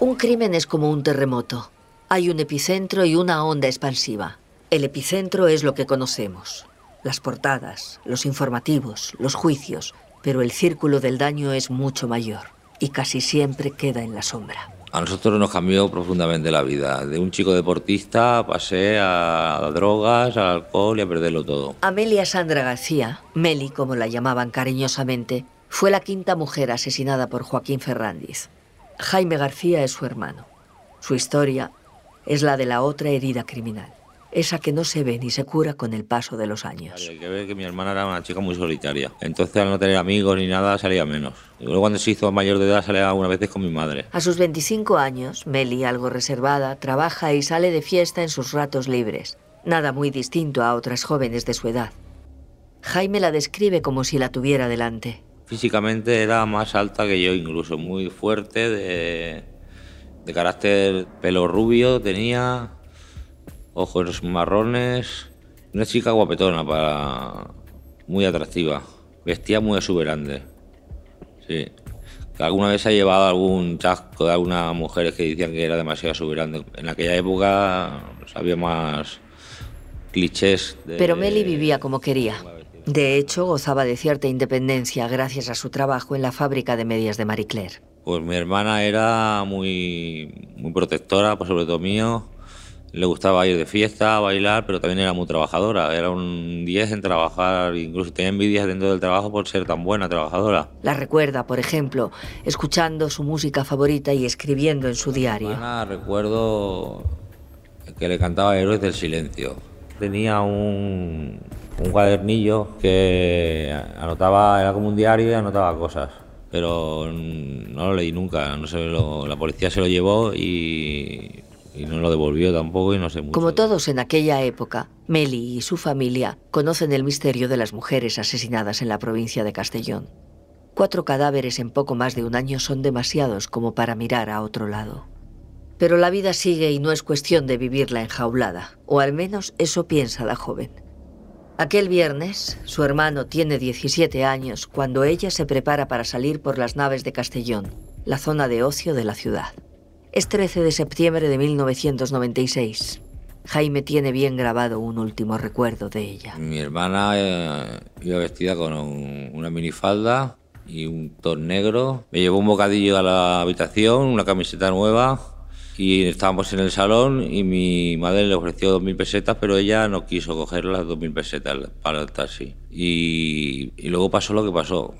Un crimen es como un terremoto. Hay un epicentro y una onda expansiva. El epicentro es lo que conocemos. Las portadas, los informativos, los juicios, pero el círculo del daño es mucho mayor y casi siempre queda en la sombra. A nosotros nos cambió profundamente la vida. De un chico deportista pasé a drogas, al alcohol y a perderlo todo. Amelia Sandra García, Meli como la llamaban cariñosamente, fue la quinta mujer asesinada por Joaquín Ferrandiz. Jaime García es su hermano. Su historia es la de la otra herida criminal, esa que no se ve ni se cura con el paso de los años. Hay que ver que mi hermana era una chica muy solitaria, entonces al no tener amigos ni nada salía menos. Y luego cuando se hizo mayor de edad salía algunas veces con mi madre. A sus 25 años, Meli, algo reservada, trabaja y sale de fiesta en sus ratos libres. Nada muy distinto a otras jóvenes de su edad. Jaime la describe como si la tuviera delante. Físicamente era más alta que yo, incluso muy fuerte, de, de carácter pelo rubio tenía, ojos marrones, una chica guapetona, para, muy atractiva, vestía muy exuberante. Sí. Que alguna vez ha llevado algún chasco de algunas mujeres que decían que era demasiado exuberante. En aquella época pues, había más clichés. De, Pero Meli vivía como quería. De hecho, gozaba de cierta independencia gracias a su trabajo en la fábrica de medias de Marie Claire. Pues mi hermana era muy, muy protectora, pues sobre todo mío. Le gustaba ir de fiesta, bailar, pero también era muy trabajadora. Era un 10 en trabajar, incluso tenía envidias dentro del trabajo por ser tan buena trabajadora. La recuerda, por ejemplo, escuchando su música favorita y escribiendo en su diario. Hermana, recuerdo que le cantaba Héroes del Silencio. Tenía un, un cuadernillo que anotaba, era como un diario y anotaba cosas. Pero no lo leí nunca, no sé, lo, la policía se lo llevó y, y, no lo devolvió tampoco y no. Como todos en aquella época, Meli y su familia conocen el misterio de las mujeres asesinadas en la provincia de Castellón. Cuatro cadáveres en poco más de un año son demasiados como para mirar a otro lado. Pero la vida sigue y no es cuestión de vivirla enjaulada, o al menos eso piensa la joven. Aquel viernes, su hermano tiene 17 años cuando ella se prepara para salir por las naves de Castellón, la zona de ocio de la ciudad. Es 13 de septiembre de 1996. Jaime tiene bien grabado un último recuerdo de ella. Mi hermana eh, iba vestida con un, una minifalda y un top negro. Me llevó un bocadillo a la habitación, una camiseta nueva y estábamos en el salón y mi madre le ofreció 2.000 pesetas, pero ella no quiso coger las 2.000 pesetas para el taxi. Y, y luego pasó lo que pasó.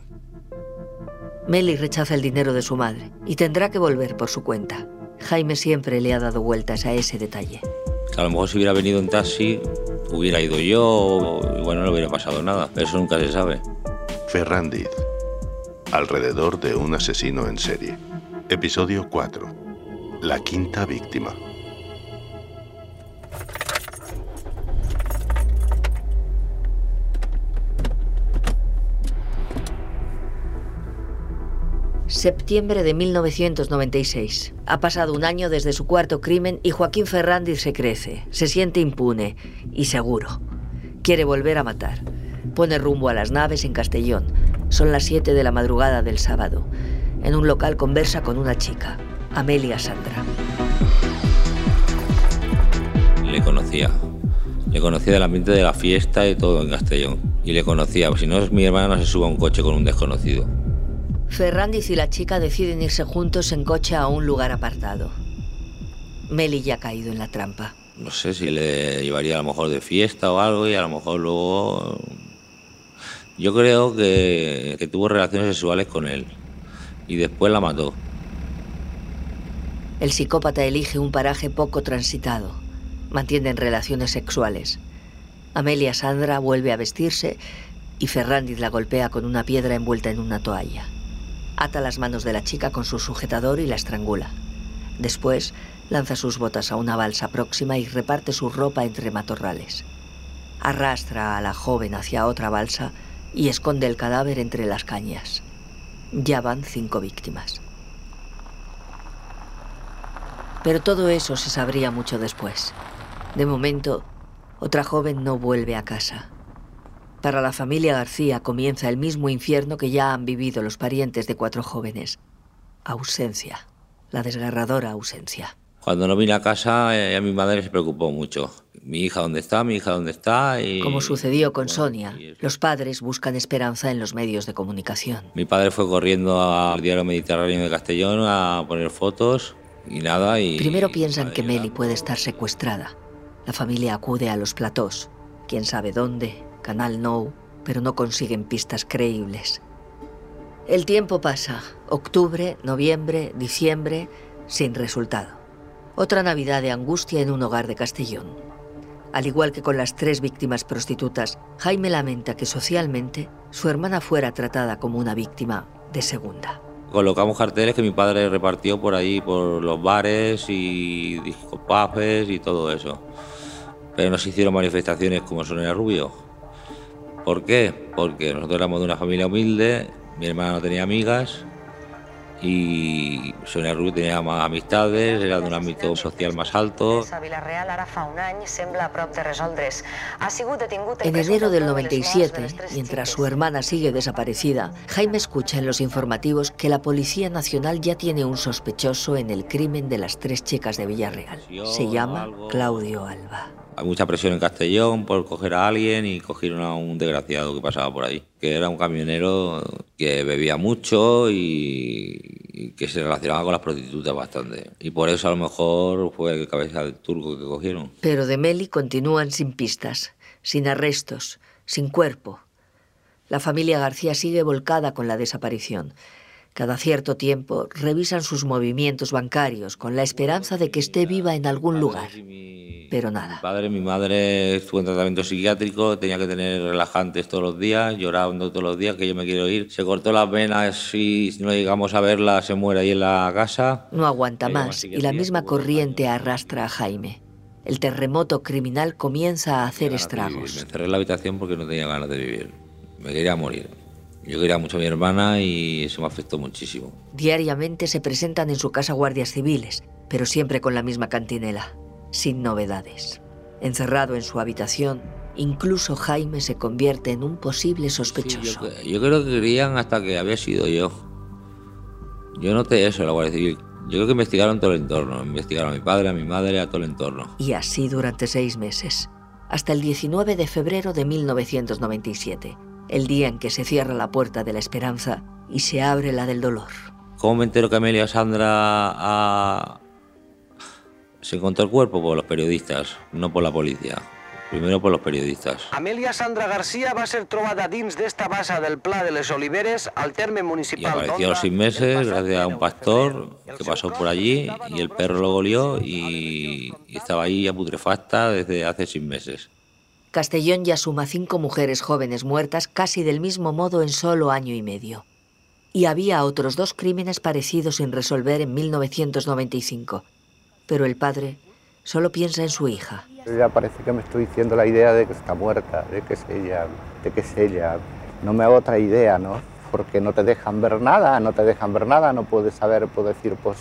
Meli rechaza el dinero de su madre y tendrá que volver por su cuenta. Jaime siempre le ha dado vueltas a ese detalle. A lo mejor si hubiera venido en taxi, hubiera ido yo, y bueno, no hubiera pasado nada. Eso nunca se sabe. Ferrandiz. Alrededor de un asesino en serie. Episodio 4. La quinta víctima. Septiembre de 1996. Ha pasado un año desde su cuarto crimen y Joaquín Ferrandiz se crece, se siente impune y seguro. Quiere volver a matar. Pone rumbo a las naves en Castellón. Son las 7 de la madrugada del sábado. En un local conversa con una chica, Amelia Sandra. Le conocía. Le conocía del ambiente de la fiesta y todo en Castellón. Y le conocía, si no es mi hermana no se suba a un coche con un desconocido. Ferrandiz y la chica deciden irse juntos en coche a un lugar apartado. Meli ya ha caído en la trampa. No sé si le llevaría a lo mejor de fiesta o algo y a lo mejor luego... Yo creo que, que tuvo relaciones sexuales con él y después la mató. El psicópata elige un paraje poco transitado. Mantienen relaciones sexuales. Amelia Sandra vuelve a vestirse y Ferrandiz la golpea con una piedra envuelta en una toalla. Ata las manos de la chica con su sujetador y la estrangula. Después lanza sus botas a una balsa próxima y reparte su ropa entre matorrales. Arrastra a la joven hacia otra balsa y esconde el cadáver entre las cañas. Ya van cinco víctimas. Pero todo eso se sabría mucho después. De momento, otra joven no vuelve a casa. Para la familia García comienza el mismo infierno que ya han vivido los parientes de cuatro jóvenes. Ausencia. La desgarradora ausencia. Cuando no vine a casa, eh, a mi madre se preocupó mucho. Mi hija, ¿dónde está? Mi hija, ¿dónde está? Y, Como sucedió con Sonia, los padres buscan esperanza en los medios de comunicación. Mi padre fue corriendo al diario Mediterráneo de Castellón a poner fotos y nada. Y, Primero piensan que Meli puede estar secuestrada. La familia acude a los platós. Quién sabe dónde, Canal No, pero no consiguen pistas creíbles. El tiempo pasa. Octubre, noviembre, diciembre, sin resultado. Otra Navidad de angustia en un hogar de Castellón. Al igual que con las tres víctimas prostitutas, Jaime lamenta que socialmente su hermana fuera tratada como una víctima de segunda. Colocamos carteles que mi padre repartió por ahí, por los bares y discopafes y todo eso. Pero no se hicieron manifestaciones como Sonia Rubio. ¿Por qué? Porque nosotros éramos de una familia humilde, mi hermana no tenía amigas y Sonia Rubio tenía más amistades, era de un ámbito social más alto. En enero del 97, mientras su hermana sigue desaparecida, Jaime escucha en los informativos que la Policía Nacional ya tiene un sospechoso en el crimen de las tres chicas de Villarreal. Se llama Claudio Alba. Hay mucha presión en Castellón por coger a alguien y cogieron a un desgraciado que pasaba por ahí, que era un camionero que bebía mucho y, que se relacionaba con las prostitutas bastante. Y por eso a lo mejor fue el cabeza del turco que cogieron. Pero de Meli continúan sin pistas, sin arrestos, sin cuerpo. La familia García sigue volcada con la desaparición. Cada cierto tiempo revisan sus movimientos bancarios con la esperanza de que esté viva en algún lugar. Pero nada. Mi padre, mi madre estuvo en tratamiento psiquiátrico, tenía que tener relajantes todos los días, llorando todos los días que yo me quiero ir. Se cortó las venas y si no llegamos a verla se muere ahí en la casa. No aguanta más y la misma corriente arrastra a Jaime. El terremoto criminal comienza a hacer estragos. Me encerré en la habitación porque no tenía ganas de vivir. Me quería morir. Yo quería mucho a mi hermana y eso me afectó muchísimo. Diariamente se presentan en su casa guardias civiles, pero siempre con la misma cantinela, sin novedades. Encerrado en su habitación, incluso Jaime se convierte en un posible sospechoso. Sí, yo, yo, creo que querían hasta que había sido yo. Yo noté eso en la Guardia Civil. Yo creo que investigaron todo el entorno. Investigaron a mi padre, a mi madre, a todo el entorno. Y así durante seis meses, hasta el 19 de febrero de 1997 el día en que se cierra la puerta de la esperanza y se abre la del dolor. ¿Cómo me entero que Amelia Sandra ha... se encontró el cuerpo? Por los periodistas, no por la policía. Primero por los periodistas. Amelia Sandra García va a ser trobada dins d'esta bassa del Pla de les Oliveres al terme Y municipal apareció a los seis meses gracias a un pastor que pasó por allí y el perro lo golió y, y estaba ahí ya putrefacta desde hace seis meses. Castellón ya suma cinco mujeres jóvenes muertas casi del mismo modo en solo año y medio. Y había otros dos crímenes parecidos sin resolver en 1995. Pero el padre solo piensa en su hija. Ya parece que me estoy diciendo la idea de que está muerta, de que es ella, de que es ella. No me hago otra idea, ¿no? Porque no te dejan ver nada, no te dejan ver nada, no puedes saber, puedo decir, pues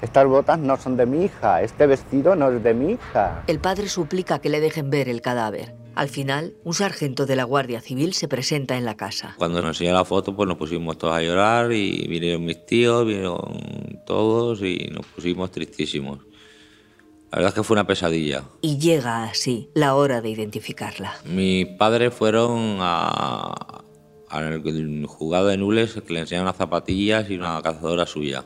estas botas no son de mi hija, este vestido no es de mi hija. El padre suplica que le dejen ver el cadáver. Al final, un sargento de la Guardia Civil se presenta en la casa. Cuando nos enseñó la foto, pues nos pusimos todos a llorar y vinieron mis tíos, vinieron todos y nos pusimos tristísimos. La verdad es que fue una pesadilla. Y llega así la hora de identificarla. Mis padres fueron a, al jugado de Nules que le enseñaron unas zapatillas y una cazadora suya.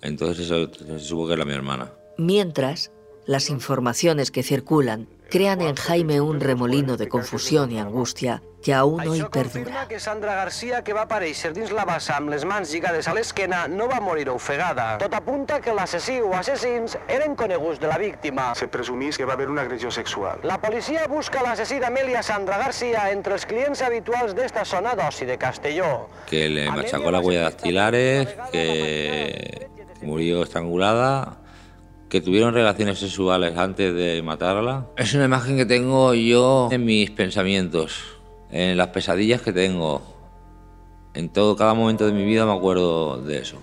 Entonces eso se supo que era mi hermana. Mientras, las informaciones que circulan crean en Jaime un remolino de confusión y angustia que aún hoy perdura. que Sandra Garcia, que va aparèixer dins la bassa amb les mans lligades a l'esquena, no va morir ofegada. Tot apunta que l'assassí o assassins eren coneguts de la víctima. Se presumís que va haver una agressió sexual. La policia busca l'assassí d'Amèlia Sandra Garcia entre els clients habituals d'esta zona d'oci de Castelló. Que le machacó las huellas dactilares, que murió estrangulada, que tuvieron relaciones sexuales antes de matarla. Es una imagen que tengo yo en mis pensamientos, en las pesadillas que tengo. En todo, cada momento de mi vida me acuerdo de eso.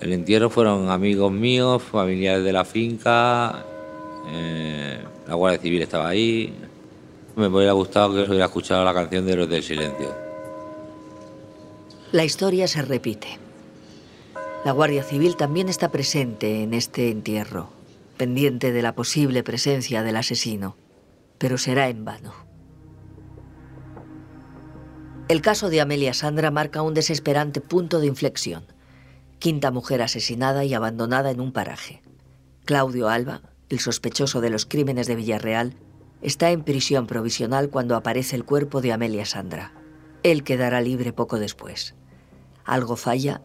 El entierro fueron amigos míos, familiares de la finca, eh, la Guardia Civil estaba ahí. Me hubiera gustado que hubiera escuchado la canción de Los del Silencio. La historia se repite. La Guardia Civil también está presente en este entierro, pendiente de la posible presencia del asesino, pero será en vano. El caso de Amelia Sandra marca un desesperante punto de inflexión. Quinta mujer asesinada y abandonada en un paraje. Claudio Alba, el sospechoso de los crímenes de Villarreal, está en prisión provisional cuando aparece el cuerpo de Amelia Sandra. Él quedará libre poco después. Algo falla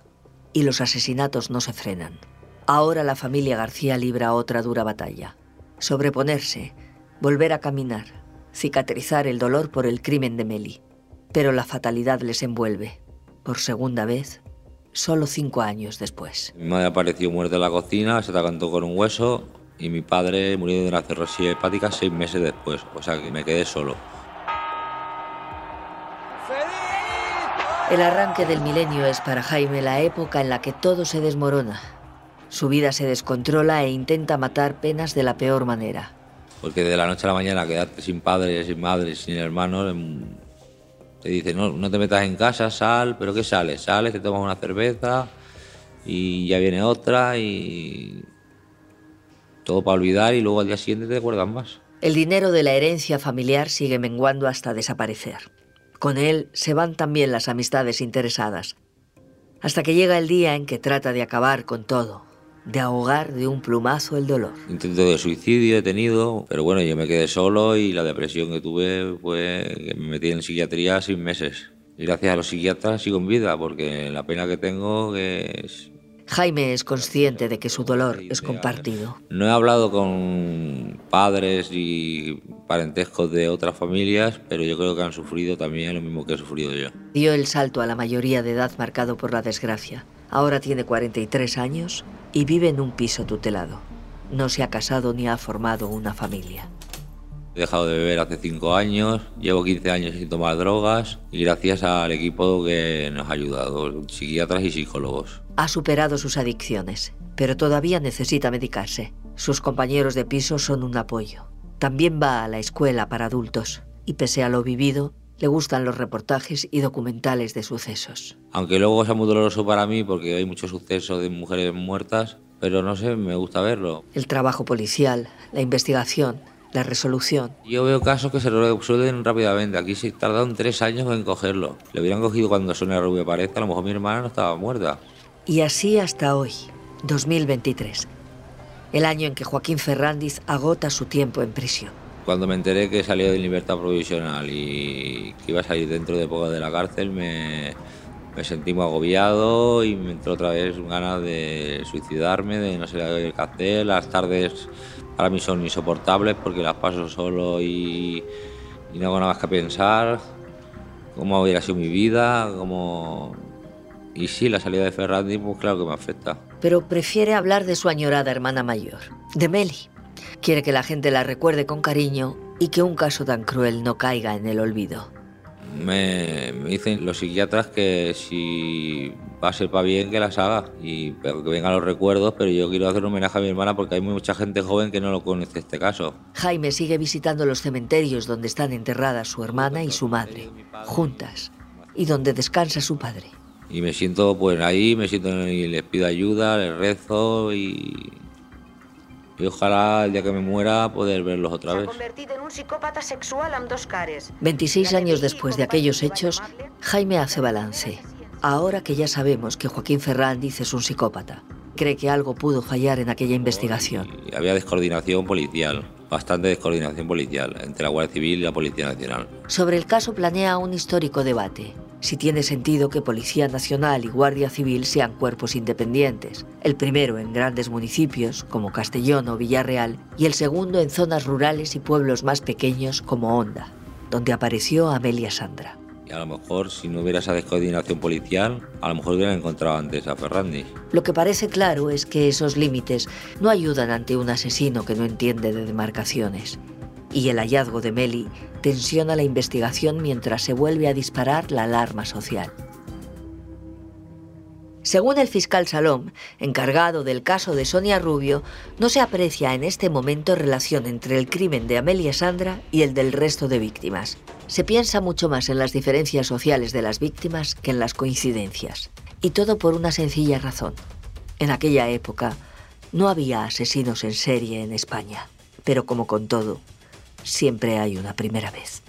y los asesinatos no se frenan. Ahora la familia García libra otra dura batalla. Sobreponerse, volver a caminar, cicatrizar el dolor por el crimen de Meli. Pero la fatalidad les envuelve. Por segunda vez, solo cinco años después. Mi madre apareció muerta en la cocina, se atragantó con un hueso y mi padre murió de una cirrosis hepática seis meses después. O sea que me quedé solo. El arranque del milenio es para Jaime la época en la que todo se desmorona. Su vida se descontrola e intenta matar penas de la peor manera. Porque de la noche a la mañana quedarte sin padres, sin madres, sin hermanos, em, te dice, no, no te metas en casa, sal, pero ¿qué sales? Sales, te tomas una cerveza y ya viene otra y todo para olvidar y luego al día siguiente te acuerdas más. El dinero de la herencia familiar sigue menguando hasta desaparecer. Con él se van también las amistades interesadas, hasta que llega el día en que trata de acabar con todo, de ahogar de un plumazo el dolor. Intento de suicidio he tenido, pero bueno, yo me quedé solo y la depresión que tuve fue que me metí en psiquiatría seis meses. Y gracias a los psiquiatras sigo en vida, porque la pena que tengo es Jaime es consciente de que su dolor es compartido. No he hablado con padres y parentescos de otras familias, pero yo creo que han sufrido también lo mismo que he sufrido yo. Dio el salto a la mayoría de edad marcado por la desgracia. Ahora tiene 43 años y vive en un piso tutelado. No se ha casado ni ha formado una familia. He dejado de beber hace 5 años, llevo 15 años sin tomar drogas y gracias al equipo que nos ha ayudado, psiquiatras y psicólogos. Ha superado sus adicciones, pero todavía necesita medicarse. Sus compañeros de piso son un apoyo. También va a la escuela para adultos y pese a lo vivido, le gustan los reportajes y documentales de sucesos. Aunque luego sea muy doloroso para mí porque hay muchos sucesos de mujeres muertas, pero no sé, me gusta verlo. El trabajo policial, la investigación, la resolución. Yo veo casos que se resuelven rápidamente. Aquí se tardan tres años en cogerlo. Le hubieran cogido cuando Sonia Rubio aparece, a lo mejor mi hermana no estaba muerta. Y así hasta hoy, 2023, el año en que Joaquín Ferrandiz agota su tiempo en prisión. Cuando me enteré que salía de libertad provisional y que iba a salir dentro de poco de la cárcel, me, me sentí muy agobiado y me entró otra vez ganas de suicidarme, de no saber qué hacer. Las tardes para mí son insoportables porque las paso solo y, y no hago nada más que pensar cómo hubiera sido mi vida, cómo y sí, la salida de Ferrandi, pues claro que me afecta. Pero prefiere hablar de su añorada hermana mayor, de Meli. Quiere que la gente la recuerde con cariño y que un caso tan cruel no caiga en el olvido. Me, me dicen los psiquiatras que si va a ser para bien que las haga y que vengan los recuerdos, pero yo quiero hacer un homenaje a mi hermana porque hay mucha gente joven que no lo conoce este caso. Jaime sigue visitando los cementerios donde están enterradas su hermana y su madre, juntas, y donde descansa su padre. Y me siento pues ahí, me siento y les pido ayuda, les rezo y, y ojalá el día que me muera poder verlos otra vez. convertit en un psicòpata sexual amb dos cares. 26 años después de aquellos hechos, Jaime hace balance. Ahora que ya sabemos que Joaquín Ferrandiz es un psicópata, cree que algo pudo fallar en aquella investigación. Y había descoordinación policial, bastante descoordinación policial entre la Guardia Civil y la Policía Nacional. Sobre el caso planea un histórico debate. Si tiene sentido que Policía Nacional y Guardia Civil sean cuerpos independientes. El primero en grandes municipios como Castellón o Villarreal y el segundo en zonas rurales y pueblos más pequeños como Honda, donde apareció Amelia Sandra. Y a lo mejor si no hubiera esa descoordinación policial, a lo mejor hubieran encontrado antes a Ferrandi. Lo que parece claro es que esos límites no ayudan ante un asesino que no entiende de demarcaciones. Y el hallazgo de Meli tensiona la investigación mientras se vuelve a disparar la alarma social. Según el fiscal Salom, encargado del caso de Sonia Rubio, no se aprecia en este momento relación entre el crimen de Amelia Sandra y el del resto de víctimas. Se piensa mucho más en las diferencias sociales de las víctimas que en las coincidencias. Y todo por una sencilla razón. En aquella época no había asesinos en serie en España. Pero como con todo, siempre hay una primera vez.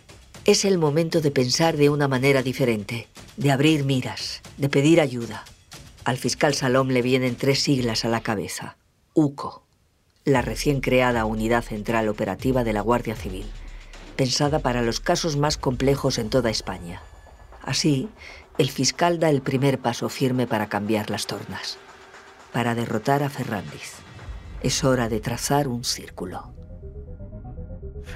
Es el momento de pensar de una manera diferente, de abrir miras, de pedir ayuda al fiscal Salom le vienen tres siglas a la cabeza. UCO, la recién creada Unidad Central Operativa de la Guardia Civil, pensada para los casos más complejos en toda España. Así, el fiscal da el primer paso firme para cambiar las tornas, para derrotar a Ferrandiz. Es hora de trazar un círculo.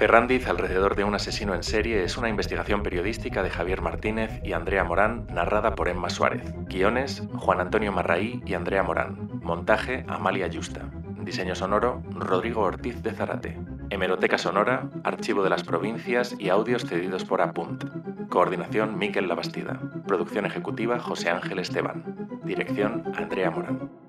Ferrandiz alrededor de un asesino en serie es una investigación periodística de Javier Martínez y Andrea Morán narrada por Emma Suárez. Guiones, Juan Antonio Marraí y Andrea Morán. Montaje, Amalia Yusta. Diseño sonoro, Rodrigo Ortiz de Zarate. Hemeroteca sonora, Archivo de las Provincias y audios cedidos por Apunt. Coordinación, Miquel Labastida. Producción ejecutiva, José Ángel Esteban. Dirección, Andrea Morán.